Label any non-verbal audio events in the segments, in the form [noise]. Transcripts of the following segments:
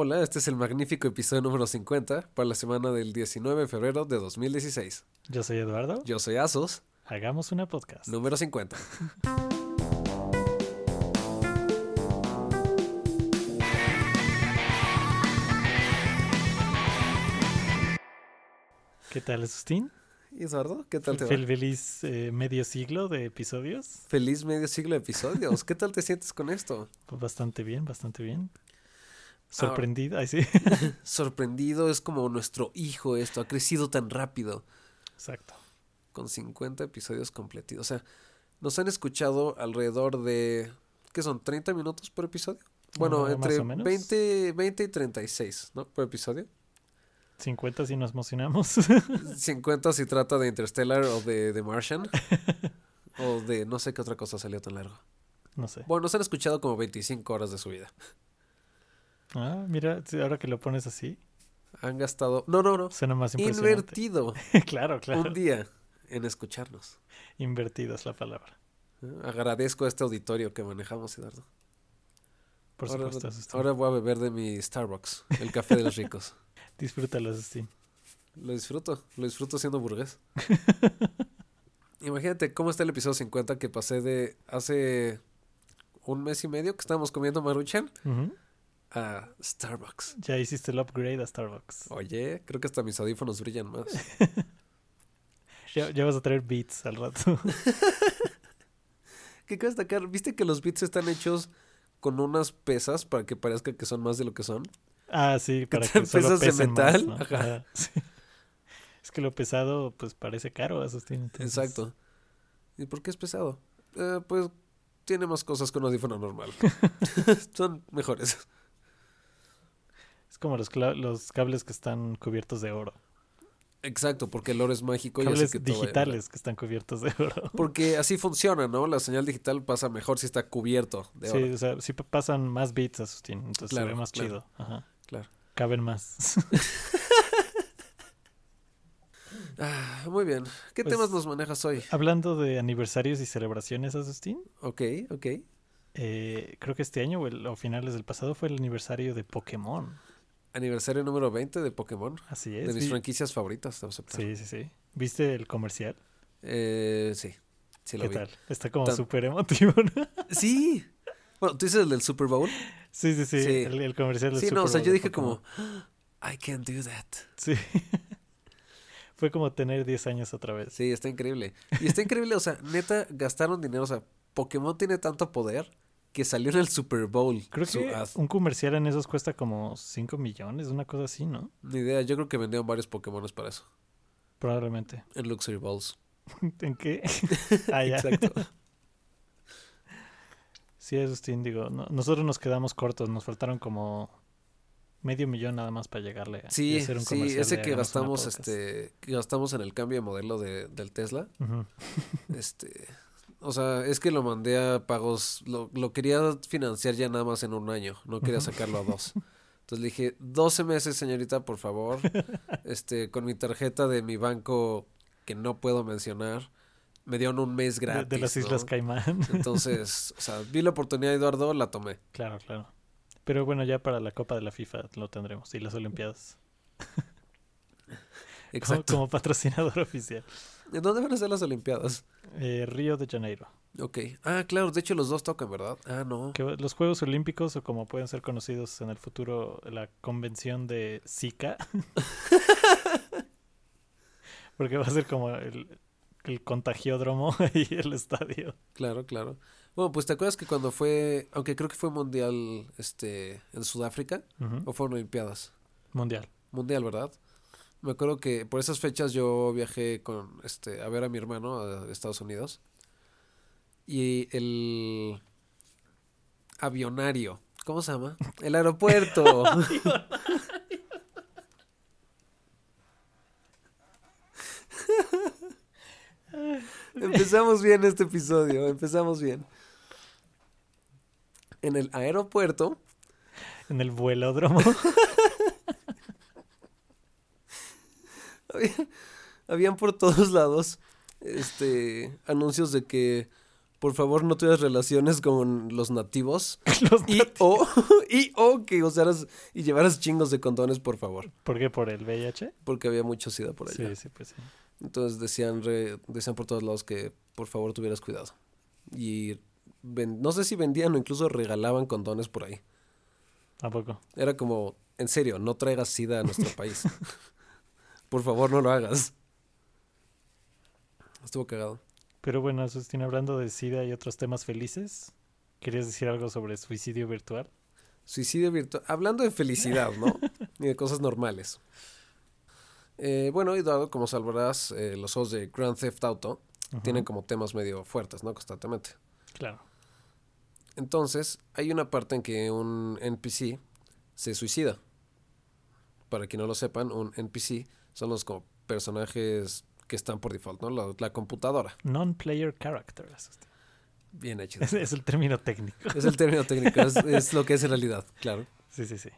Hola, este es el magnífico episodio número 50 para la semana del 19 de febrero de 2016. Yo soy Eduardo. Yo soy Asos, Hagamos una podcast. número 50. ¿Qué tal, Sustín? ¿Y Eduardo? ¿Qué tal te va? Fel- Feliz eh, medio siglo de episodios. Feliz medio siglo de episodios. ¿Qué tal te sientes con esto? Pues bastante bien, bastante bien. Sorprendido. Sí. [laughs] Sorprendido, es como nuestro hijo esto, ha crecido tan rápido. Exacto. con 50 episodios completitos. O sea, nos han escuchado alrededor de, ¿qué son? ¿30 minutos por episodio? Bueno, entre o menos. 20, 20 y 36, ¿no? Por episodio. 50 si nos emocionamos. [laughs] 50 si trata de Interstellar o de The Martian. [laughs] o de no sé qué otra cosa salió tan largo. no sé. Bueno, nos han escuchado como 25 horas de su vida. Ah, mira, ahora que lo pones así, Han gastado, no, no, no, suena más impresionante. invertido [laughs] claro, claro. un día en escucharnos. Invertido es la palabra. ¿eh? Agradezco a este auditorio que manejamos, Eduardo. Por ahora, supuesto, ahora voy a beber de mi Starbucks, el café de los [laughs] ricos. Disfrútalo, Sustín. Lo disfruto, lo disfruto siendo burgués. [laughs] Imagínate cómo está el episodio 50 que pasé de hace un mes y medio que estábamos comiendo maruchan Ujú. A Starbucks. Ya hiciste el upgrade a Starbucks. Oye, creo que hasta mis audífonos brillan más. [laughs] Ya, ya vas a traer beats al rato. [laughs] ¿Qué quiero destacar? ¿Viste que los bits están hechos con unas pesas para que parezca que son más de lo que son? Ah, sí, para que solo pesas de pesen más, metal, ¿no? ajá. Ajá, [laughs] sí. Es que lo pesado, pues parece caro, Asustín. entonces- Exacto. ¿Y por qué es pesado? Eh, pues tiene más cosas que un audífono normal. son mejores. Es como los, los cables que están cubiertos de oro. Exacto, porque el oro es mágico y Cables que todo vaya digitales que están cubiertos de oro. [laughs] Porque así funciona, ¿no? La señal digital pasa mejor si está cubierto de Sí, oro. o sea, sí pa- pasan más bits, Asustín. Entonces Claro, se ve más claro. chido. Ajá. Claro. Caben más. [laughs] Ah, muy bien. ¿Qué Pues- temas nos manejas hoy? Hablando de aniversarios y celebraciones, Asustín. Ok, ok. eh, creo que este año o, el- o finales del pasado fue el aniversario de Pokémon. Aniversario número 20 de Pokémon. Así De es. mis vi- franquicias favoritas, debo aceptar. Sí, sí, sí. ¿Viste el comercial? Eh, sí, sí lo ¿Qué vi. tal? Está como Tan- súper emotivo, ¿no? [laughs] Sí. Bueno, ¿tú dices el del Super Bowl? Sí, sí, sí. Sí. El, el comercial del Sí, no, Super o sea, Bowl yo de dije Pokémon. como, "Ah, I can't do that. Sí. [laughs] Fue como tener 10 años otra vez. Sí, está increíble. Y está increíble, o sea, neta, gastaron dinero. O sea, Pokémon tiene tanto poder que salió en el Super Bowl. Creo que ad. un comercial en esos cuesta como 5 millones, una cosa así, ¿no? Ni idea, yo creo que vendieron varios Pokémones para eso. Probablemente. En Luxury Balls. [laughs] ¿En qué? [laughs] ah, ya. Exacto. [laughs] Sí, Asustín, digo, no- nosotros nos quedamos cortos, nos faltaron como medio millón nada más para llegarle a Sí, hacer un sí, comercial ese que gastamos, este, que gastamos en el cambio de modelo de, del Tesla, este, o sea, es que lo mandé a pagos, lo, lo quería financiar ya nada más en un año, no quería sacarlo a dos. [laughs] Entonces le dije, 12 meses, señorita, por favor, este, con mi tarjeta de mi banco que no puedo mencionar, me dieron un mes gratis. de, las Islas. Caimán. [laughs] Entonces, o sea, vi la oportunidad, Eduardo, la tomé. claro, claro. Pero bueno, ya para la Copa de la FIFA lo tendremos y las Olimpiadas. [laughs] Como, Exacto. como patrocinador oficial. ¿En dónde van a ser las Olimpiadas? Eh, Río de Janeiro. Ok. Ah, claro, de hecho los dos tocan, ¿verdad? Ah, no. Que los Juegos Olímpicos, o como pueden ser conocidos en el futuro, la convención de Zika. [laughs] Porque va a ser como el, el contagiódromo [laughs] y el estadio. Claro, claro. Bueno, pues te acuerdas que cuando fue, aunque creo que fue mundial, este, en Sudáfrica, o fueron Olimpiadas, Mundial. mundial, ¿verdad? Me acuerdo que por esas fechas yo viajé con, este, a ver a mi hermano a Estados Unidos y el avionario, ¿cómo se llama? El aeropuerto. [laughs] [laughs] Empezamos bien este episodio, empezamos bien. En el aeropuerto En el vuelódromo. [laughs] [laughs] había- habían por todos lados este anuncios de que por favor no tuvieras relaciones con los nativos. [laughs] Los Y o, [laughs] y o que usaras y llevaras chingos de condones, por favor. ¿Por qué? ¿Por el VIH? Porque había mucho sida por allá. Sí, sí, pues sí. Entonces decían, re- decían por todos lados que por favor tuvieras cuidado. Y ven- no sé si vendían o incluso regalaban condones por ahí. ¿A poco? Era como, en serio, no traigas sida a nuestro país. Por favor, no lo hagas. Estuvo cagado. Pero bueno, Asustín, hablando de SIDA y otros temas felices, ¿querías decir algo sobre suicidio virtual? Suicidio virtual. Hablando de felicidad, ¿no? [laughs] y de cosas normales. Eh, bueno, y dado como sabrás, eh, los juegos de Grand Theft Auto tienen como temas medio fuertes, ¿no? Constantemente. Claro. Entonces, hay una parte en que un NPC se suicida. Para quien no lo sepan, un NPC son los como personajes que están por default, ¿no? La, la computadora. Non-player character, Asustín. Bien hecho. [laughs] Es, es el término técnico. Es el término técnico, es, [laughs] es lo que es en realidad, claro. Sí, sí, sí.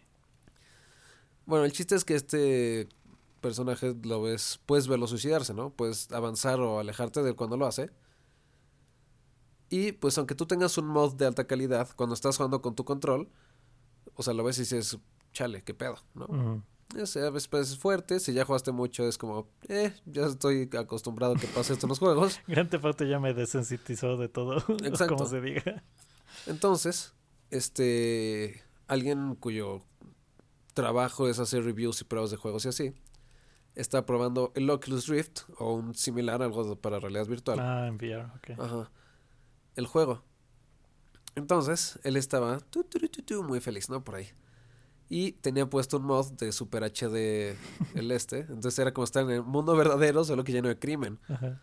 Bueno, el chiste es que este personaje lo ves, puedes verlo suicidarse, ¿no? Puedes avanzar o alejarte de él cuando lo hace. Y pues aunque tú tengas un mod de alta calidad, cuando estás jugando con tu control, o sea, lo ves y dices, chale, qué pedo, ¿no? O sea, a veces es fuerte, si ya jugaste mucho es como, eh, ya estoy acostumbrado a que pase esto en los juegos. [laughs] Grand Theft ya me desensitizó de todo, [laughs] Exacto. como se diga. Entonces, este, alguien cuyo trabajo es hacer reviews y pruebas de juegos y así, está probando el Oculus Rift o un similar, algo para realidad virtual. Ah, en VR, ok. Ajá. El juego. Entonces, él estaba tu, tu, tu, tu, muy feliz, ¿no? Por ahí. Y tenía puesto un mod de Super HD el este. Entonces era como estar en el mundo verdadero, solo que lleno de crimen. Ajá.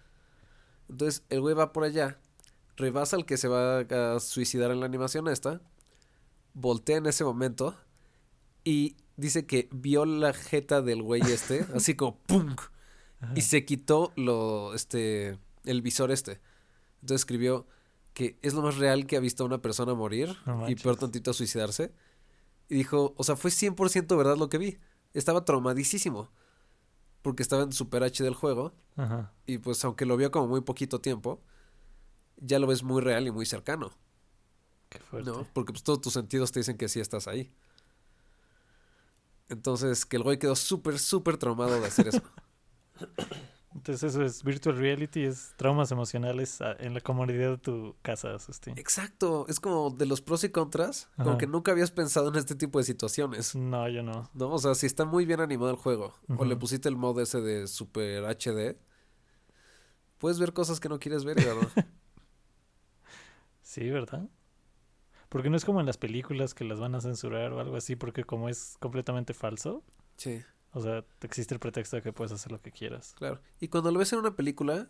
Entonces el güey va por allá, rebasa al que se va a suicidar en la animación esta, voltea en ese momento y dice que vio la jeta del güey este, [laughs] así como ¡pum! Ajá. Y se quitó lo, este, el visor este. Entonces escribió que es lo más real que ha visto a una persona morir No y peor tantito suicidarse. Y dijo, o sea, fue 100% verdad lo que vi. Estaba traumadísimo. Porque estaba en Super H del juego. Ajá. Y pues aunque lo vio como muy poquito tiempo, ya lo ves muy real y muy cercano, Qué fuerte. ¿no? Porque pues todos tus sentidos te dicen que sí estás ahí. Entonces, que el güey quedó súper, súper traumado de hacer eso. [coughs] Entonces eso es virtual reality, es traumas emocionales ah, en la comodidad de tu casa. Exacto, es como de los pros y contras, como Ajá. que nunca habías pensado en este tipo de situaciones, No, yo no. ¿no? O sea, si está muy bien animado el juego, o le pusiste el mod ese de Super HD, puedes ver cosas que no quieres ver, ¿verdad? [laughs] Sí, ¿verdad? Porque no es como en las películas que las van a censurar o algo así, porque como es completamente falso, sí. O sea, existe el pretexto de que puedes hacer lo que quieras. Claro. Y cuando lo ves en una película,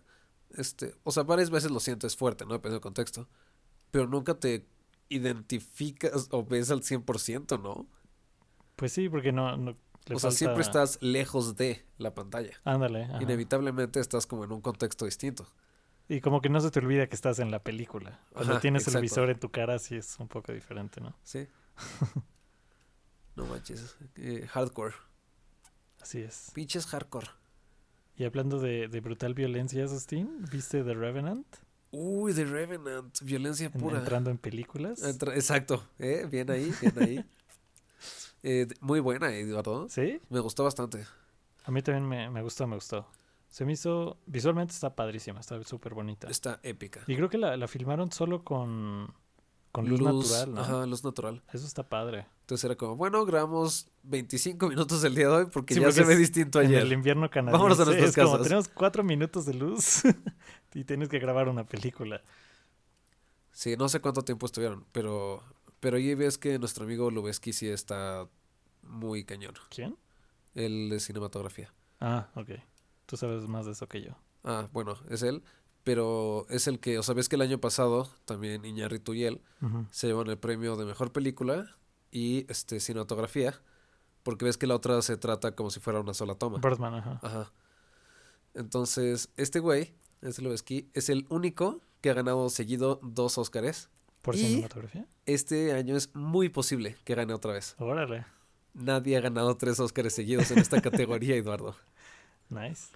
este, o sea, varias veces lo sientes fuerte, ¿no? Depende del contexto. Pero nunca te identificas o ves al 100%, ¿no? Pues sí, porque no... no le o sea, siempre estás lejos de la pantalla. Ándale. ajá. Inevitablemente estás como en un contexto distinto. Y como que no se te olvida que estás en la película. Cuando Ajá, tienes exacto. el visor en tu cara, sí es un poco diferente, ¿no? ¿Sí? [laughs] no manches. eh, hardcore. Así es. Pinches hardcore. Y hablando de, de brutal violencia, Sustín, ¿viste The Revenant? Uy, The Revenant. Violencia En- pura. entrando en películas. Entra- Exacto. ¿eh? Bien ahí, bien ahí. [laughs] Eh, muy buena, Eduardo. ¿Sí? Me gustó bastante. A mí también me, me gustó, me gustó. Se me hizo... Visualmente está padrísima, está súper bonita. Está épica. Y creo que la, la filmaron solo con, con luz, natural, ¿no? Ajá, luz natural. Eso está padre. Entonces era como, bueno, grabamos 25 minutos el día de hoy porque Sí, ya porque se ve distinto En ayer. el invierno canadiense. Vámonos a nuestras es como, casas. tenemos cuatro minutos de luz [laughs] y tienes que grabar una película. Sí, no sé cuánto tiempo estuvieron, pero pero ahí ves que nuestro amigo Lubeski sí está muy cañón. ¿Quién? El de cinematografía. Ah, ok. Tú sabes más de eso que yo. Ah, bueno, es él, pero es el que, o sea, ves que el año pasado también Iñárritu y él se llevan el premio de mejor película y este cinematografía, porque ves que la otra se trata como si fuera una sola toma. Birdman, ajá. Ajá. Entonces, este güey, este Lubeski, es el único que ha ganado seguido dos Óscares. ¿Por Y- cinematografía? Este año es muy posible que gane otra vez. Órale. Nadie ha ganado tres Óscares seguidos en esta categoría, [laughs] Eduardo. Nice.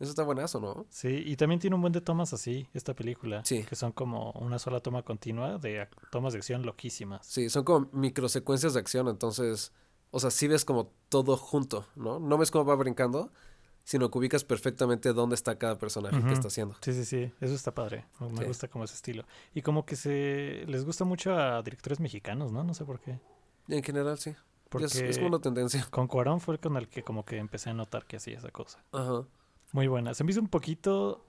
Eso está buenazo, ¿no? Sí, y también tiene un buen de tomas así, esta película. Sí. Que son como una sola toma continua de tomas de acción loquísimas. Sí, son como microsecuencias de acción, entonces, o sea, sí ves como todo junto, ¿no? No ves cómo va brincando, sino que ubicas perfectamente dónde está cada personaje que está haciendo. Sí, sí, sí, eso está padre. Me Sí. gusta como ese estilo. Y como que se les gusta mucho a directores mexicanos, ¿no? No sé por qué. En general, sí. Porque Es, es como una tendencia. con Cuarón fue con el que como que empecé a notar que hacía esa cosa. Ajá. Muy buena. Se me hizo un poquito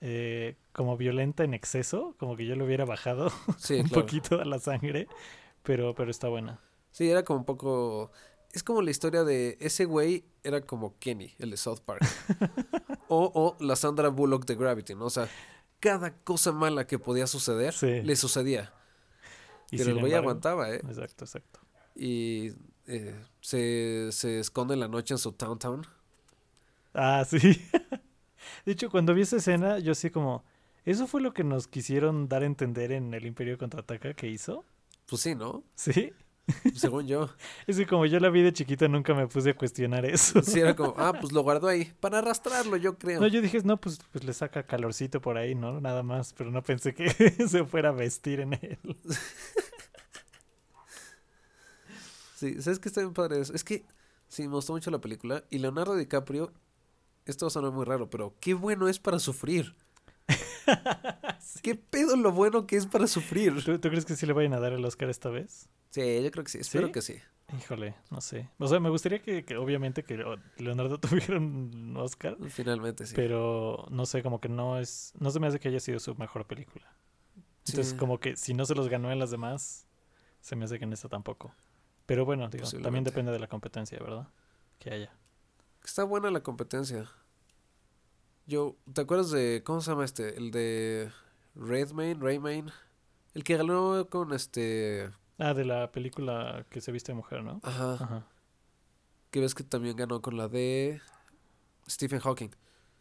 eh, como violenta en exceso, como que yo le hubiera bajado [laughs] Sí, un claro. poquito a la sangre, pero, pero está buena. Sí, era como un poco... Es como la historia de ese güey era como Kenny, el de South Park. [laughs] o, o la Sandra Bullock de Gravity, ¿no? O sea, cada cosa mala que podía suceder, Sí. le sucedía. Y Pero el güey aguantaba, ¿eh? Exacto, exacto. Y eh, se, se esconde en la noche en su town town. Ah, sí. [laughs] De hecho, cuando vi esa escena, yo así como, ¿eso fue lo que nos quisieron dar a entender en el Imperio Contraataca que hizo? Pues sí, ¿no? Sí. Según yo. [laughs] Es que como yo la vi de chiquita, nunca me puse a cuestionar eso. Sí, era como, [laughs] ah, pues lo guardó ahí. Para arrastrarlo, yo creo. No, yo dije, no, pues, pues le saca calorcito por ahí, ¿no? Nada más, pero no pensé que se fuera a vestir en él. Sí, ¿sabes qué está bien padre eso? Es que sí, me gustó mucho la película. Y Leonardo DiCaprio, esto va a sonar muy raro, pero qué bueno es para sufrir. [laughs] ¿Qué pedo lo bueno que es para sufrir? ¿Tú, tú crees que sí le vayan a dar el Oscar esta vez? Sí, yo creo que sí. Espero ¿Sí? que sí. Híjole, no sé. O sea, me gustaría que, que obviamente que Leonardo [laughs] tuviera un Oscar, Finalmente sí. pero no sé, como que no es, no se me hace que haya sido su mejor película. Entonces, Sí. como que si no se los ganó en las demás, se me hace que en esta tampoco. Pero bueno, digo, también depende de la competencia, ¿verdad? Que haya. Está buena la competencia. Yo, ¿te acuerdas de cómo se llama este? El de Redmayne, Raymayne, el que ganó con este, Ah, de la película que se viste de mujer, ¿no? ajá, Ajá. que ves que también ganó con la de Stephen Hawking.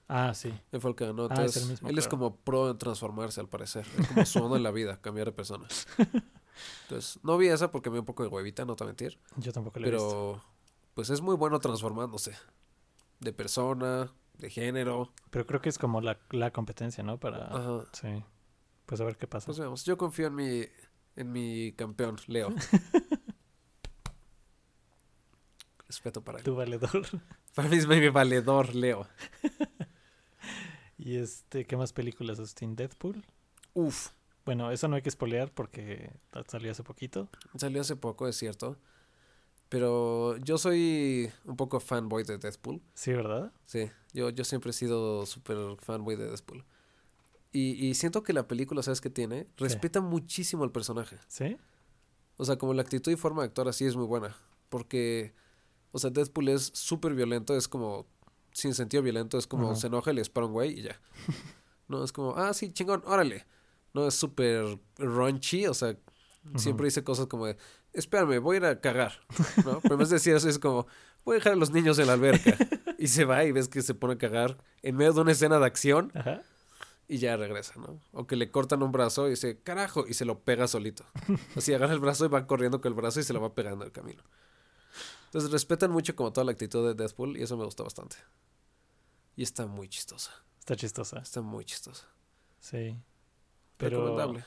Ah, sí. Él fue el que ganó. Ah, es Entonces, el mismo, él es como pro en transformarse, al parecer. Es como su en la vida, cambiar de persona. [laughs] Entonces, no vi esa porque me dio un poco de huevita, no te mentir. Yo tampoco la he visto. Pero, pues es muy bueno transformándose. De persona, de género. Pero creo que es como la, la competencia, ¿no? Para... Ajá. Sí. Pues a ver qué pasa. Pues veamos, yo confío en mi, en mi campeón, Leo. [laughs] Respeto para él. Tu valedor. [laughs] Para mí es mi valedor, Leo. [laughs] y este, ¿qué más películas, Austin? Deadpool. Uf, Bueno, eso no hay que spoilear porque salió hace poquito. salió hace poco, es cierto. Pero yo soy un poco fanboy de Deadpool. Sí, ¿verdad? Sí, yo, yo siempre he sido súper fanboy de Deadpool. Y, y siento que la película, ¿sabes qué tiene? Respeta muchísimo al personaje. ¿Sí? O sea, como la actitud y forma de actuar así es muy buena. Porque, o sea, Deadpool es súper violento, es como sin sentido violento, es como se enoja le dispara un güey y ya. [laughs] no, es como, ah, sí, chingón, órale. No, es súper raunchy, o sea, siempre dice cosas como de, espérame, voy a ir a cagar. ¿no? Pero de decir eso, es como, voy a dejar a los niños en la alberca. y se va y ves que se pone a cagar en medio de una escena de acción Ajá. y ya regresa, ¿no? O que le cortan un brazo y dice, carajo, y se lo pega solito. Así agarra el brazo y va corriendo con el brazo y se lo va pegando al camino. Entonces respetan mucho como toda la actitud de Deadpool y eso me gustó bastante. Y está muy chistosa. Está chistosa. Está muy chistosa. Sí. Pero Recomendable.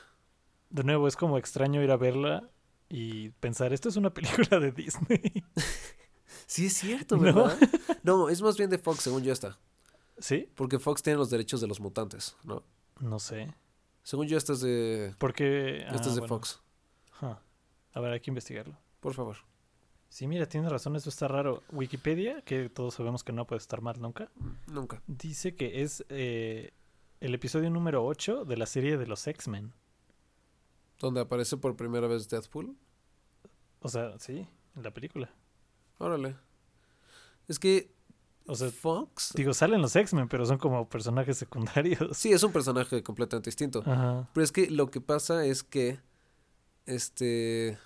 de nuevo es como extraño ir a verla y pensar, esto es una película de Disney. [laughs] Sí, es cierto. ¿verdad? [laughs] ¿No? es más bien de Fox, según yo está. ¿Sí? Porque Fox tiene los derechos de los mutantes, ¿no? No sé. Según yo, esta es de, Porque... esta ah, es de bueno. Fox. Ajá. A ver, hay que investigarlo. Por favor. Sí, mira, tienes razón, eso está raro. Wikipedia, que todos sabemos que no puede estar mal nunca, Nunca. dice que es eh, el episodio número 8 de la serie de los X-Men. Donde aparece por primera vez Deadpool. O sea, sí, en la película. Órale. Es que O sea, Fox... digo, salen los X-Men, pero son como personajes secundarios. Sí, es un personaje completamente distinto. Ajá. Pero es que lo que pasa es que este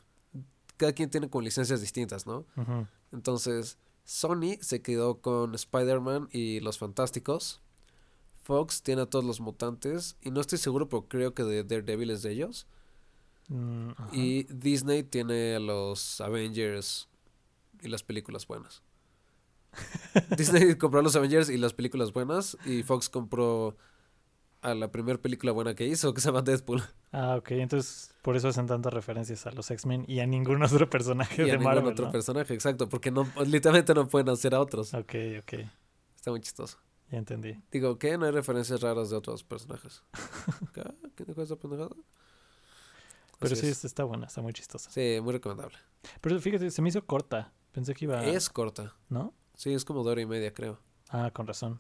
cada quien tiene como licencias distintas, ¿no? ujú. Entonces, Sony se quedó con Spider-Man y los Fantásticos. Fox tiene a todos los mutantes y no estoy seguro, pero creo que de Daredevil es de ellos. Mm. Y Disney tiene a los Avengers y las películas buenas. [laughs] Disney compró a los Avengers y las películas buenas. Y Fox compró a la primera película buena que hizo, que se llama Deadpool. Ah, ok. Entonces, por eso hacen tantas referencias a los X-Men y a ningún otro personaje Y de a ningún Marvel. otro ¿no? personaje, exacto. Porque no, literalmente no pueden hacer a otros. Ok, ok. Está muy chistoso. Ya entendí. Digo, ¿qué? No hay referencias raras de otros personajes. [laughs] ¿Qué? ¿Qué cosa esa pendejada? Pero sí, es. está buena, está muy chistosa. Sí, muy recomendable. Pero fíjate, se me hizo corta. Pensé que iba. Es corta. ¿No? Sí, es como de hora y media, creo. Ah, con razón.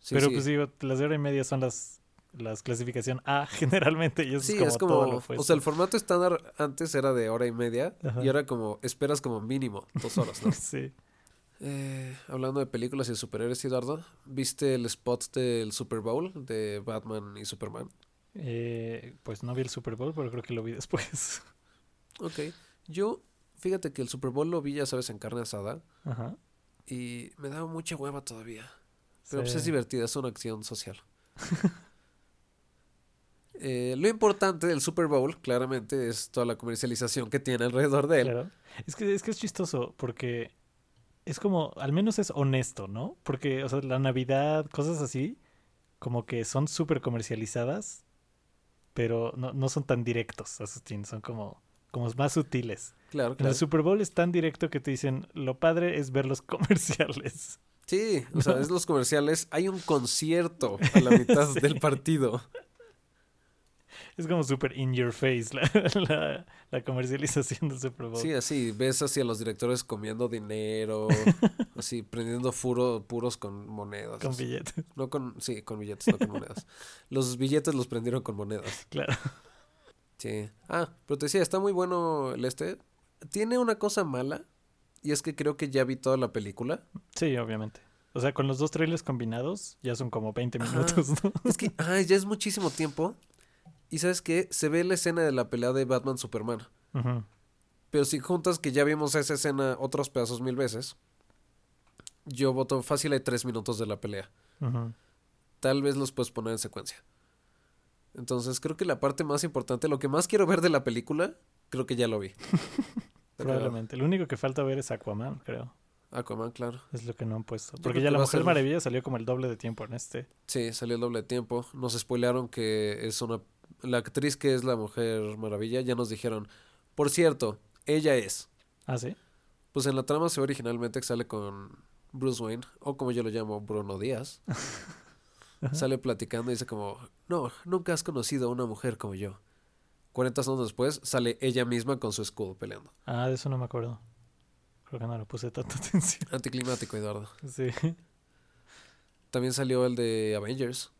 Sí, Pero sí. pues digo, las de hora y media son las, las clasificación A [laughs] generalmente y eso Sí, es como, es como, todo lo o sea, el formato estándar antes era de hora y media Ajá. y ahora como esperas como mínimo dos horas, ¿no? [laughs] sí. Eh, hablando de películas y de superhéroes, Eduardo, ¿viste el spot del Super Bowl de Batman y Superman? Eh, pues no vi el Super Bowl, pero creo que lo vi [laughs] después. Ok, yo, fíjate que el Super Bowl lo vi, ya sabes, en carne asada Ajá. y me daba mucha hueva todavía. Pero pues es divertida, es una acción social. [laughs] Eh, lo importante del Super Bowl, claramente, es toda la comercialización que tiene alrededor de él. Claro. Es que, es que es chistoso porque es como, al menos es honesto, ¿no? Porque, o sea, la Navidad, cosas así, como que son súper comercializadas, pero no, no son tan directos, Asustín, son como, como más sutiles. Claro, En claro. el Super Bowl es tan directo que te dicen, lo padre es ver los [laughs] comerciales. Sí, o sea, es los comerciales. Hay un concierto a la mitad [laughs] del partido. [laughs] Es como súper in your face la, [laughs] la, la comercialización del Super Bowl. Sí, así, ves así a los directores comiendo dinero, [laughs] así, prendiendo furo, puros con monedas. con así. billetes, No con, sí, con billetes, no con monedas. Los billetes los prendieron con monedas. claro. Sí. Ah, pero te decía, está muy bueno el este. Tiene una cosa mala, y es que creo que ya vi toda la película. Sí, obviamente. O sea, con los dos trailers combinados ya son como 20 Ajá. minutos, ¿no? Es que, ah, ya es muchísimo tiempo. Y sabes qué, se ve la escena de la pelea de Batman Superman. Pero si juntas que ya vimos esa escena otros pedazos mil veces, yo voto fácil hay tres minutos de la pelea. Tal vez los puedes poner en secuencia. Entonces creo que la parte más importante, lo que más quiero ver de la película, creo que ya lo vi. [laughs] Probablemente. Lo único que falta ver es Aquaman, creo. Aquaman, claro. Es lo que no han puesto. Porque ya que la Mujer ser- Maravilla salió como el doble de tiempo en este. Sí, salió el doble de tiempo. Nos spoilearon que es una... La actriz que es la Mujer Maravilla, ya nos dijeron, por cierto, ella es. Ah, sí. Pues en la trama se ve originalmente que sale con Bruce Wayne, o como yo lo llamo, Bruno Díaz. [laughs] Sale platicando y dice como, no, nunca has conocido a una mujer como yo. 40 años después sale ella misma con su escudo peleando. Ah, de eso no me acuerdo. Creo que no le puse tanta atención. Anticlimático, Eduardo. [laughs] Sí. También salió el de Avengers.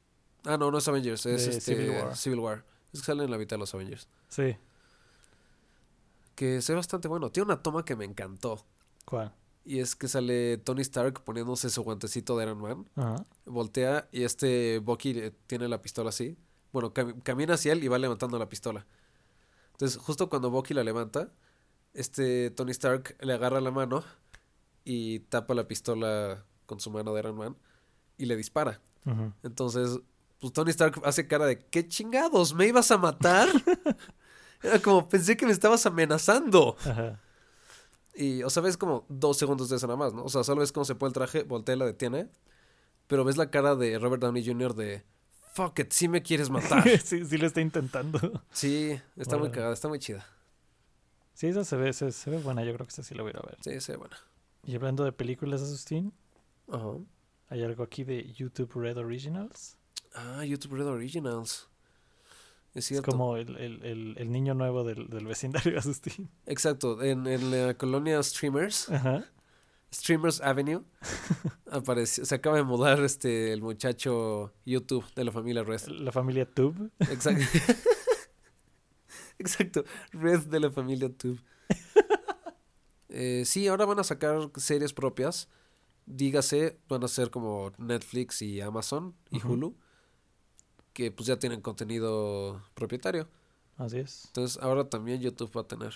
Ah, no, no es Avengers, es este, Civil War. Civil War. Es que sale en la mitad de los Avengers. Sí. Que se ve bastante bueno. Tiene una toma que me encantó. ¿Cuál? Y es que sale Tony Stark poniéndose su guantecito de Iron Man. Ajá. Voltea y este Bucky tiene la pistola así. Bueno, cami- camina hacia él y va levantando la pistola. Entonces, justo cuando Bucky la levanta, este Tony Stark le agarra la mano y tapa la pistola con su mano de Iron Man y le dispara. Ujú. Entonces, pues Tony Stark hace cara de ¿qué chingados? ¿Me ibas a matar? [laughs] Era como, pensé que me estabas amenazando. Ajá. Y, o sea, ves como dos segundos de eso nada más, ¿no? O sea, solo ves cómo se pone el traje, voltea y la detiene. Pero ves la cara de Robert Downey Jr. de fuck it, sí me quieres matar. [laughs] sí, sí lo está intentando. sí, está muy cagada, está muy chida. Sí, esa se ve, se, se ve buena. Yo creo que esa sí la voy a ir a ver. Sí, sí, buena. Y hablando de películas, Asustín, Ajá. hay algo aquí de YouTube Red Originals. Ah, YouTube Red Originals. Es Es cierto. como el, el, el, el niño nuevo del, del vecindario, [laughs] Asustín. Exacto, en, en la colonia Streamers, Ajá. Streamers Avenue, [laughs] apareció, se acaba de mudar este el muchacho YouTube de la familia Red. La familia Tube. Exacto. [laughs] Exacto. Red de la familia Tube. Eh, sí, ahora van a sacar series propias. Dígase, van a ser como Netflix y Amazon y. Hulu. Que pues ya tienen contenido propietario. Así es. Entonces ahora también YouTube va a tener.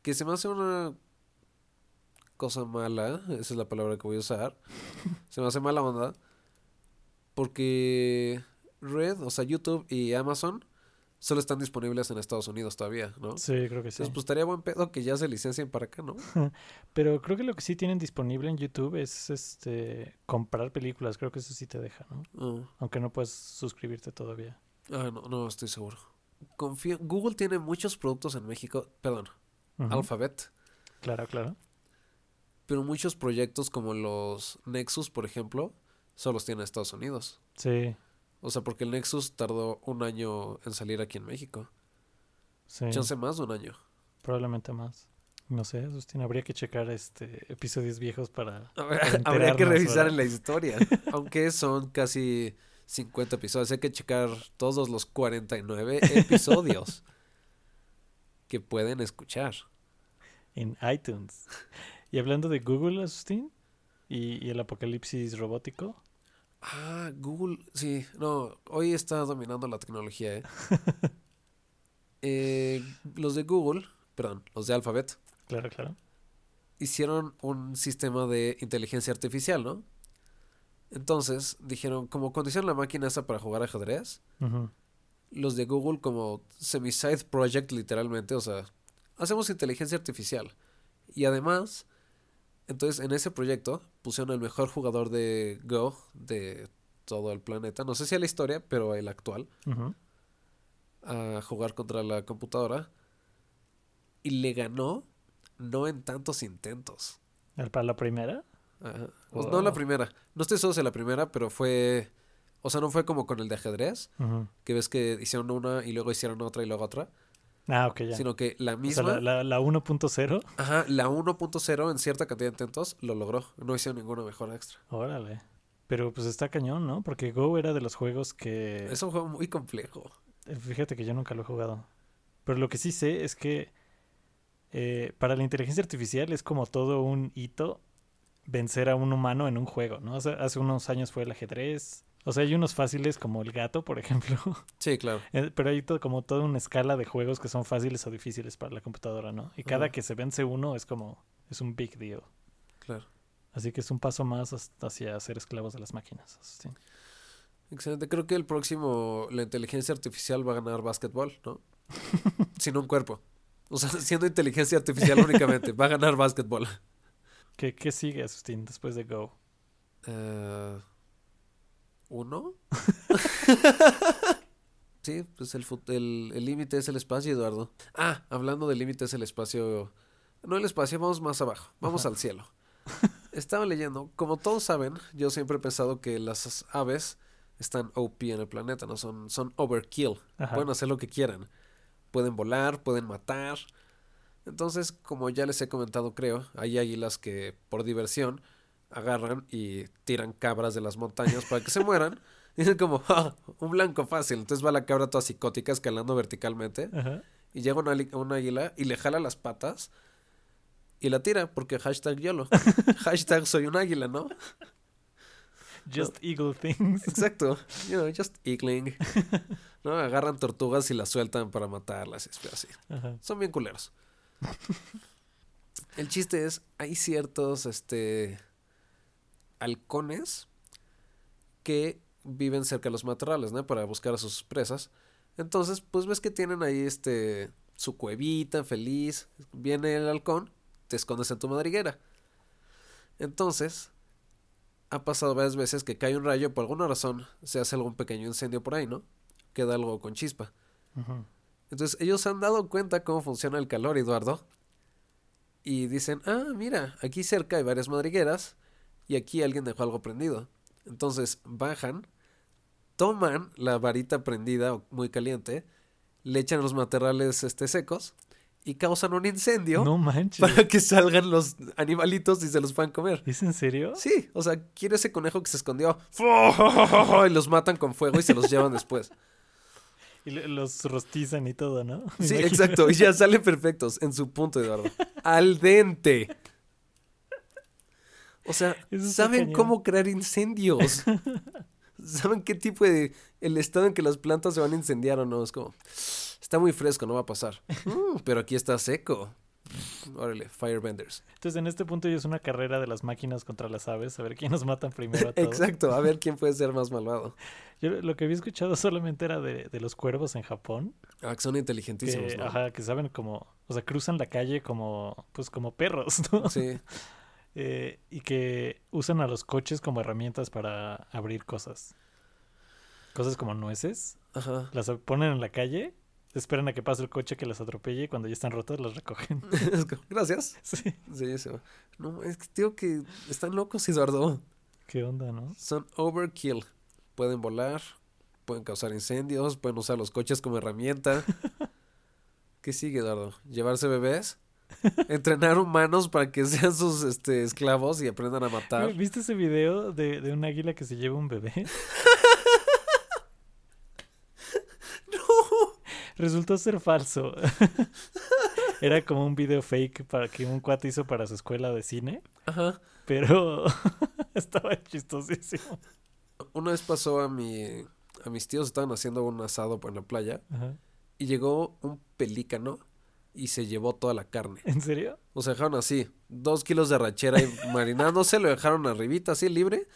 Que se me hace una cosa mala, esa es la palabra que voy a usar. [laughs] se me hace mala onda. Porque Red, o sea, YouTube y Amazon solo están disponibles en Estados Unidos todavía, ¿no? Sí, creo que sí. Entonces, pues estaría buen pedo que ya se licencien para acá, ¿no? [laughs] Pero creo que lo que sí tienen disponible en YouTube es este comprar películas. Creo que eso sí te deja, ¿no? Ah. Aunque no puedes suscribirte todavía. Ah, no, no estoy seguro. Confío. Google tiene muchos productos en México, perdón. Alphabet, Claro, claro. pero muchos proyectos como los Nexus, por ejemplo, solo los tiene en Estados Unidos. Sí, O sea, porque el Nexus tardó un año en salir aquí en México. sí. Chance más de un año. Probablemente más. No sé, Justin, habría que checar este episodios viejos para... [laughs] Habría que revisar ¿verdad? en la [laughs] historia. Aunque son casi 50 episodios. Hay que checar todos los 49 [laughs] episodios que pueden escuchar. en iTunes. Y hablando de Google, Justin, y, y el apocalipsis robótico. Ah, Google, sí, no, hoy está dominando la tecnología, ¿eh? [laughs] Eh, los de Google, perdón, los de Alphabet, Claro, claro. hicieron un sistema de inteligencia artificial, ¿no? Entonces, dijeron, como cuando hicieron la máquina esa para jugar ajedrez, los de Google como semi-side project literalmente, o sea, hacemos inteligencia artificial. Y además, entonces en ese proyecto pusieron el mejor jugador de Go de todo el planeta, no sé si a la historia, pero el actual, a jugar contra la computadora y le ganó no en tantos intentos. ¿El ¿Para la primera? Ajá. O- No la primera, no estoy seguro si la primera, pero fue, o sea, no fue como con el de ajedrez, que ves que hicieron una y luego hicieron otra y luego otra. Ah, ok, ya. sino que la O sea, misma, la, la, la 1.0. ajá, la 1.0 en cierta cantidad de intentos lo logró. No hicieron ninguna mejora extra. Órale. Pero pues está cañón, ¿no? Porque Go era de los juegos que... Es un juego muy complejo. Eh, Fíjate que yo nunca lo he jugado. Pero lo que sí sé es que eh, para la inteligencia artificial es como todo un hito vencer a un humano en un juego, ¿no? O sea, hace unos años fue el ajedrez. O sea, hay unos fáciles como el gato, por ejemplo. [laughs] Sí, claro. Eh, Pero hay como toda una escala de juegos que son fáciles o difíciles para la computadora, ¿no? Y cada que se vence uno es como... Es un big deal. Claro. Así que es un paso más hacia ser esclavos de las máquinas. sí. Excelente. Creo que el próximo, la inteligencia artificial va a ganar básquetbol, ¿no? [laughs] Sin un cuerpo. O sea, [laughs] siendo inteligencia artificial únicamente, va a ganar básquetbol. ¿Qué, qué sigue, Asustín, después de Go? Eh, ¿Uno? [laughs] sí, pues el fut- el el límite es el espacio, Eduardo. Ah, hablando del límite es el espacio. No el espacio, vamos más abajo. Vamos Ajá. al cielo. Estaba leyendo, como todos saben, yo siempre he pensado que las aves están OP en el planeta, no son, son overkill. Ajá. Pueden hacer lo que quieran. Pueden volar, pueden matar. Entonces, como ya les he comentado, creo, hay águilas que por diversión agarran y tiran cabras de las montañas para que se mueran. [laughs] Es como, "Ah, un blanco fácil. Entonces va la cabra toda psicótica escalando verticalmente. Ajá. Y llega una, águila y le jala las patas y la tira porque hashtag YOLO. [laughs] hashtag soy un águila, ¿no? Just Eagle Things. Exacto. You know, just eagling. [laughs] ¿No? Agarran tortugas y las sueltan para matarlas. así. Ajá. Son bien culeros. El chiste es, hay ciertos, este, halcones que viven cerca de los matorrales, ¿no? Para buscar a sus presas. Entonces, pues ves que tienen ahí, este, su cuevita feliz. Viene el halcón, te escondes en tu madriguera. Entonces, ha pasado varias veces que cae un rayo, por alguna razón, se hace algún pequeño incendio por ahí, ¿no? Queda algo con chispa. Entonces ellos se han dado cuenta cómo funciona el calor, Eduardo. Y dicen, ah, mira, aquí cerca hay varias madrigueras y aquí alguien dejó algo prendido. Entonces bajan, toman la varita prendida muy caliente, le echan los materiales este, secos y causan un incendio No manches. [laughs] para que salgan los animalitos y se los puedan comer. ¿Es en serio? Sí, o sea, quiero ese conejo que se escondió [laughs] y los matan con fuego y se los llevan después. [laughs] Y los rostizan y todo, ¿no? Me Sí, imagino. exacto. Y ya salen perfectos en su punto, Eduardo. Al dente. O sea, Eso ¿saben cómo crear incendios? [laughs] ¿Saben qué tipo de... el estado en que las plantas se van a incendiar o no? Es como... Está muy fresco, no va a pasar. "Mm, pero aquí está seco. Órale, Firebenders. Entonces, en este punto ya es una carrera de las máquinas contra las aves, a ver quién nos matan primero a [laughs] todos. Exacto, a ver quién puede ser más malvado. Yo lo que había escuchado solamente era de, de los cuervos en Japón. Ah, que son inteligentísimos, Que, ¿no? Ajá, que saben como, o sea, cruzan la calle como, pues como perros, ¿no? Sí, [laughs] Eh, y que usan a los coches como herramientas para abrir cosas. Cosas como nueces. ajá. Las ponen en la calle, esperan a que pase el coche que las atropelle y cuando ya están rotas las recogen. [laughs] Gracias. Sí. Sí, sí. No, es que digo que están locos, Eduardo. ¿Qué onda, no? Son overkill. Pueden volar, pueden causar incendios, pueden usar los coches como herramienta. [laughs] ¿Qué sigue, Eduardo? ¿Llevarse bebés? ¿Entrenar humanos para que sean sus este, esclavos y aprendan a matar? ¿Viste ese video de, de un águila que se lleva un bebé? [laughs] No. Resultó ser falso. [laughs] Era como un video fake para que un cuate hizo para su escuela de cine, Ajá. pero [laughs] estaba chistosísimo. Una vez pasó a mi... A mis tíos estaban haciendo un asado en la playa Ajá. y llegó un pelícano y se llevó toda la carne. ¿En serio? O sea, dejaron así, dos kilos de rachera ahí [laughs] marinándose, lo dejaron arribita, así libre.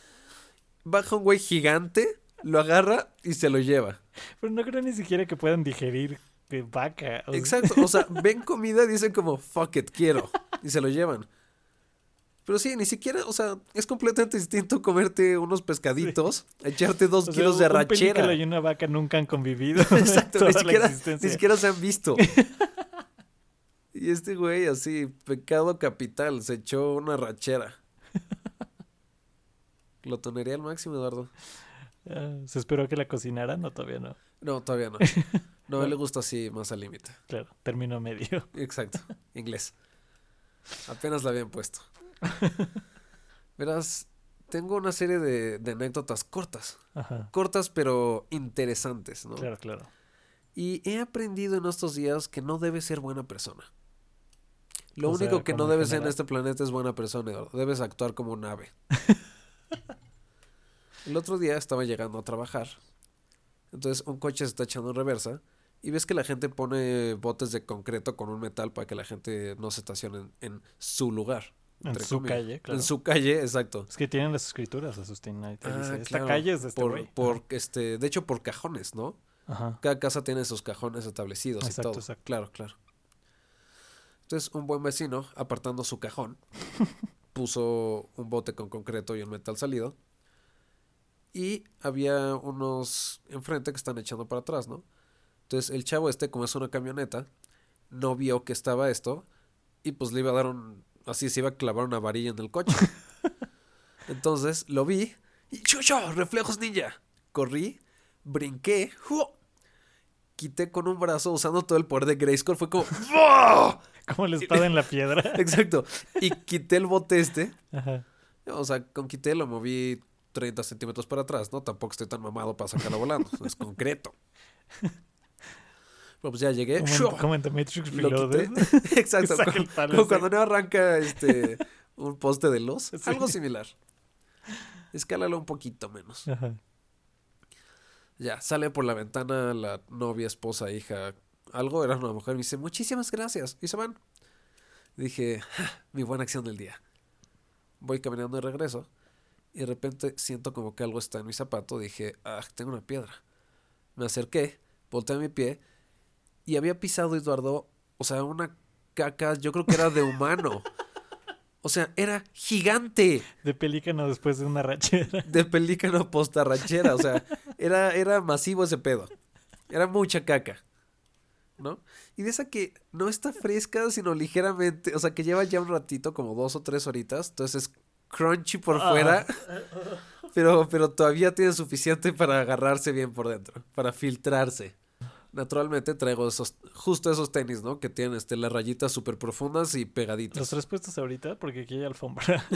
Baja un güey gigante, lo agarra y se lo lleva. Pero no creo ni siquiera que puedan digerir de vaca. o sea, Exacto, o sea, [laughs] ven comida y dicen como, fuck it, quiero. Y se lo llevan. Pero sí, ni siquiera, o sea, es completamente distinto comerte unos pescaditos, echarte dos o sea, kilos de un rachera. y una vaca nunca han convivido. [laughs] Exacto, ni siquiera, ni siquiera se han visto. Y este güey así, pecado capital, se echó una rachera. [laughs] Glotonería al máximo, Eduardo. Ah, ¿Se esperó a que la cocinaran o todavía no? No, todavía no. [laughs] No, a él le gusta así más al límite. Claro, término medio. [laughs] Exacto, inglés. Apenas la habían puesto. Verás, tengo una serie de, de anécdotas cortas. Ajá. Cortas pero interesantes, ¿no? Claro, claro. Y he aprendido en estos días que no debes ser buena persona. Lo O sea, único que no debes ser en este planeta es buena persona, Eduardo. Debes actuar como un ave. [laughs] El otro día estaba llegando a trabajar. Entonces un coche se está echando en reversa. Y ves que la gente pone botes de concreto con un metal para que la gente no se estacione en, en su lugar. En su comillas. calle, claro. En su calle, exacto. Es que tienen las escrituras, Asustín. Ahí te Ah, dice, Esta claro. calle es de este por, güey. por este, de hecho, por cajones, ¿no? Ajá. Cada casa tiene sus cajones establecidos Exacto, y todo. exacto. Claro, claro. Entonces, un buen vecino, apartando su cajón, [laughs] puso un bote con concreto y un metal salido. Y había unos enfrente que están echando para atrás, ¿no? Entonces, el chavo este, como es una camioneta, no vio que estaba esto y pues le iba a dar un... Así se iba a clavar una varilla en el coche. [laughs] Entonces, lo vi y ¡chucho! ¡Reflejos ninja! Corrí, brinqué, ¡fu! quité con un brazo usando todo el poder de Grayskull. Fue como ¡Wow! [laughs] [laughs] Como la espada en la piedra. [laughs] Exacto. Y quité el bote este. Ajá. O sea, con quité lo moví 30 centímetros para atrás, ¿no? Tampoco estoy tan mamado para sacarlo volando. Es concreto. [laughs] Pero pues ya llegué. Como, en, The Matrix Lo Reloaded. Exacto. Como, cuando no arranca este un poste de luz. Sí. Algo similar. Escálalo un poquito menos. Ajá. Ya, sale por la ventana la novia, esposa, hija, algo, era una mujer, me dice, muchísimas gracias, y se van. Dije, "Ja, mi buena acción del día. Voy caminando de regreso, y de repente siento como que algo está en mi zapato, dije, ah, tengo una piedra. Me acerqué, volteé mi pie, y había pisado, Eduardo, o sea, una caca, yo creo que era de humano. O sea, era gigante De pelícano después de una rachera. de pelícano postarrachera. O sea, era, era masivo ese pedo. Era mucha caca. ¿No? Y de esa que no está fresca, sino ligeramente. O sea, que lleva ya un ratito, como dos o tres horitas. Entonces es crunchy por Ah. fuera. [laughs] Pero, pero todavía tiene suficiente para agarrarse bien por dentro. Para filtrarse. Naturalmente traigo esos, justo esos tenis, ¿no? Que tienen este, las rayitas súper profundas y pegaditas. Los tres puestos ahorita porque aquí hay alfombra. [laughs]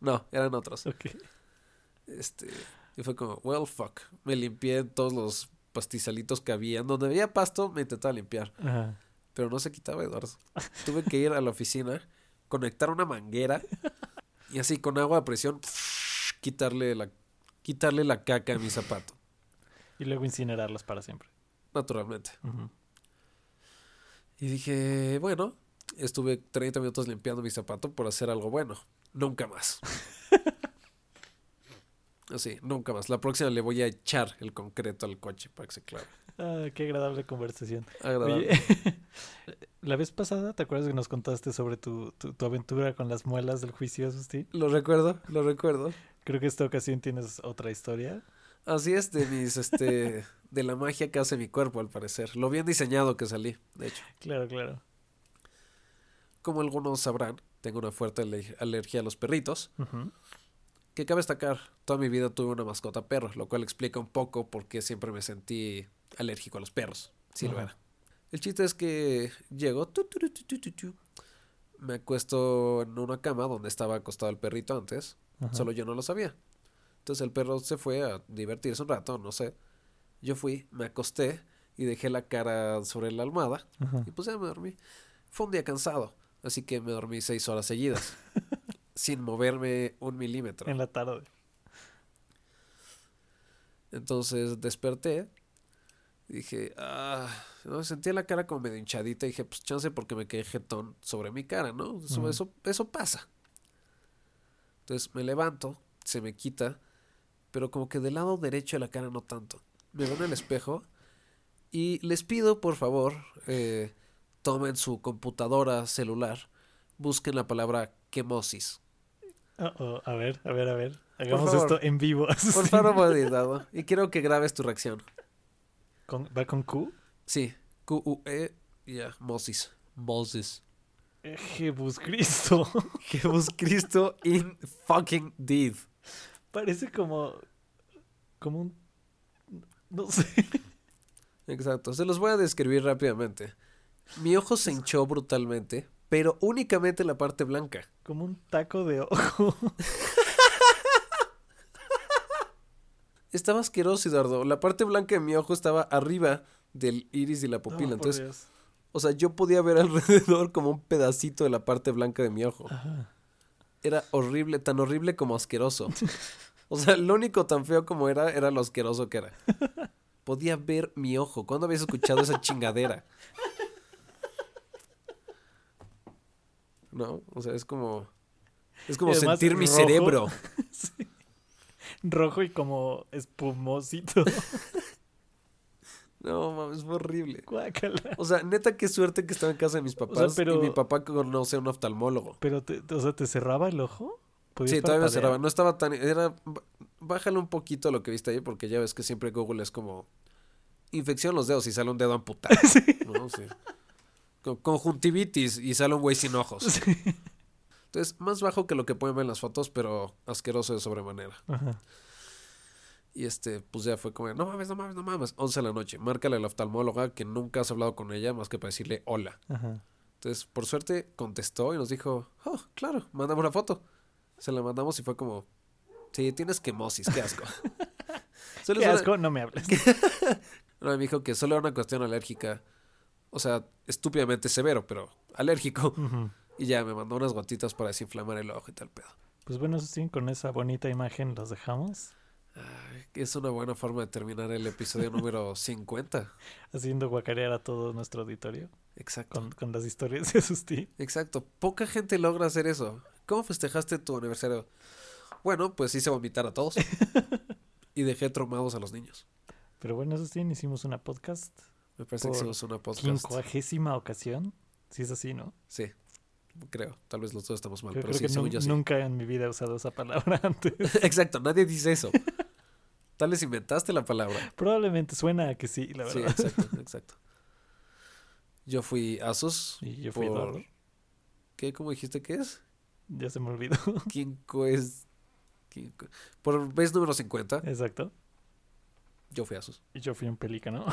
No, eran otros. ok. Este, y fue como, well, fuck. Me limpié todos los pastizalitos que había. Donde había pasto, me intentaba limpiar. Ajá. Pero no se quitaba, Eduardo. Tuve que ir a la oficina, conectar una manguera y así con agua a presión, quitarle la, quitarle la caca a mi zapato. Y luego incinerarlas para siempre. Naturalmente. Y dije, bueno, estuve 30 minutos limpiando mi zapato por hacer algo bueno. Nunca más. Así, nunca más. La próxima le voy a echar el concreto al coche para que se clave. Ah, qué agradable conversación. Agradable. Oye, [laughs] la vez pasada, ¿te acuerdas que nos contaste sobre tu, tu, tu aventura con las muelas del juicio, Sustín? Lo recuerdo, lo recuerdo. Creo que esta ocasión tienes otra historia. Así es, de mis, este, de la magia que hace mi cuerpo, al parecer. Lo bien diseñado que salí, de hecho. Claro, claro. Como algunos sabrán, tengo una fuerte ale- alergia a los perritos. Que cabe destacar, toda mi vida tuve una mascota perro, lo cual explica un poco por qué siempre me sentí alérgico a los perros. Sí lo era. El chiste es que llego, tu, tu, tu. me acuesto en una cama donde estaba acostado el perrito antes, Ajá. solo yo no lo sabía. Entonces el perro se fue a divertirse un rato, no sé. Yo fui, me acosté y dejé la cara sobre la almohada Ajá. y pues ya me dormí. Fue un día cansado, así que me dormí seis horas seguidas, [laughs] sin moverme un milímetro. En la tarde. Entonces desperté. Dije, ah, no, sentía la cara como medio hinchadita. Y dije, pues chance porque me quedé jetón sobre mi cara, ¿no? Eso, eso, eso pasa. Entonces me levanto, se me quita, pero como que del lado derecho de la cara no tanto. Me veo en el espejo y les pido, por favor, eh, tomen su computadora celular, busquen la palabra quemosis. Oh, oh, A ver, a ver, a ver. Hagamos favor. esto en vivo. [laughs] Por favor. Y quiero que grabes tu reacción. Con- ¿Va con Q? Sí, Q-U-E, ya, Moses. Moses. Eh, Jebus Cristo. [laughs] Jesús Cristo in fucking did. Parece como. Como un. No sé. Exacto, se los voy a describir rápidamente. Mi ojo se hinchó brutalmente, pero únicamente la parte blanca. Como un taco de ojo. Estaba asqueroso, Eduardo. La parte blanca de mi ojo estaba arriba del iris y la pupila. Por Entonces, o sea, yo podía ver alrededor como un pedacito de la parte blanca de mi ojo. Ajá. Era horrible, tan horrible como asqueroso. [laughs] O sea, lo único tan feo como era, era lo asqueroso que era. Podía ver mi ojo. ¿Cuándo habías escuchado esa chingadera? No, o sea, es como. Es como además sentir mi rojo. cerebro. [laughs] Sí. Rojo y como espumosito. [laughs] No, mames, fue horrible. O sea, neta, qué suerte que estaba en casa de mis papás. pero- Y mi papá conoce a un oftalmólogo. Pero, te, o sea, ¿te cerraba el ojo? ¿Podías Sí, todavía parpadear? cerraba. No estaba tan. Era. Bájale un poquito lo que viste ahí, porque ya ves que siempre Google es como. Infección en los dedos y sale un dedo amputado. [laughs] ¿no? Sí. Con- Conjuntivitis y sale un güey sin ojos. [laughs] Sí. Entonces, más bajo que lo que pueden ver en las fotos, pero asqueroso de sobremanera. Ajá. Y este, pues ya fue como, no mames, no mames, no mames. 11 de la noche. Márcale a la oftalmóloga que nunca has hablado con ella más que para decirle hola. Ajá. Entonces, por suerte, contestó y nos dijo, oh, claro, mándame una foto. Se la mandamos y fue como, sí, tienes quemosis, qué asco. [laughs] Qué una- asco, no me hables. [laughs] No, me dijo que solo era una cuestión alérgica. O sea, estúpidamente severo, pero alérgico. [laughs] Y ya me mandó unas gotitas para desinflamar el ojo y tal pedo. Pues bueno, Sustín, con esa bonita imagen los dejamos. Ay, es una buena forma de terminar el episodio número [laughs] 50. Haciendo guacarear a todo nuestro auditorio Exacto. con, con las historias de Sustín. Exacto. Poca gente logra hacer eso. ¿Cómo festejaste tu aniversario? Bueno, pues hice vomitar a todos. [laughs] y dejé traumados a los niños. Pero bueno, Sustín, hicimos una podcast. Me parece que hicimos una podcast. Quincuagésima ocasión. Si es así, ¿no? Sí, creo. Tal vez los dos estamos mal, Yo pero creo sí, que según yo sí. nunca en mi vida he usado esa palabra [laughs] antes. [laughs] Exacto, nadie dice eso. Tal vez inventaste la palabra. Probablemente suena a que sí, la Sí, verdad. exacto, [laughs] exacto. Yo fui Asus. Y yo fui por... Eduardo. ¿Qué? ¿Cómo dijiste que es? Ya se me olvidó. Quinco es... Quinco- Por vez número 50, Exacto. yo fui Asus. Y yo fui un pelícano.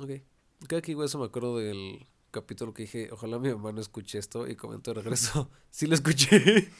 Ok. Cada que digo eso me acuerdo del capítulo que dije, ojalá mi mamá no escuche esto y comentó de regreso. [laughs] sí lo escuché.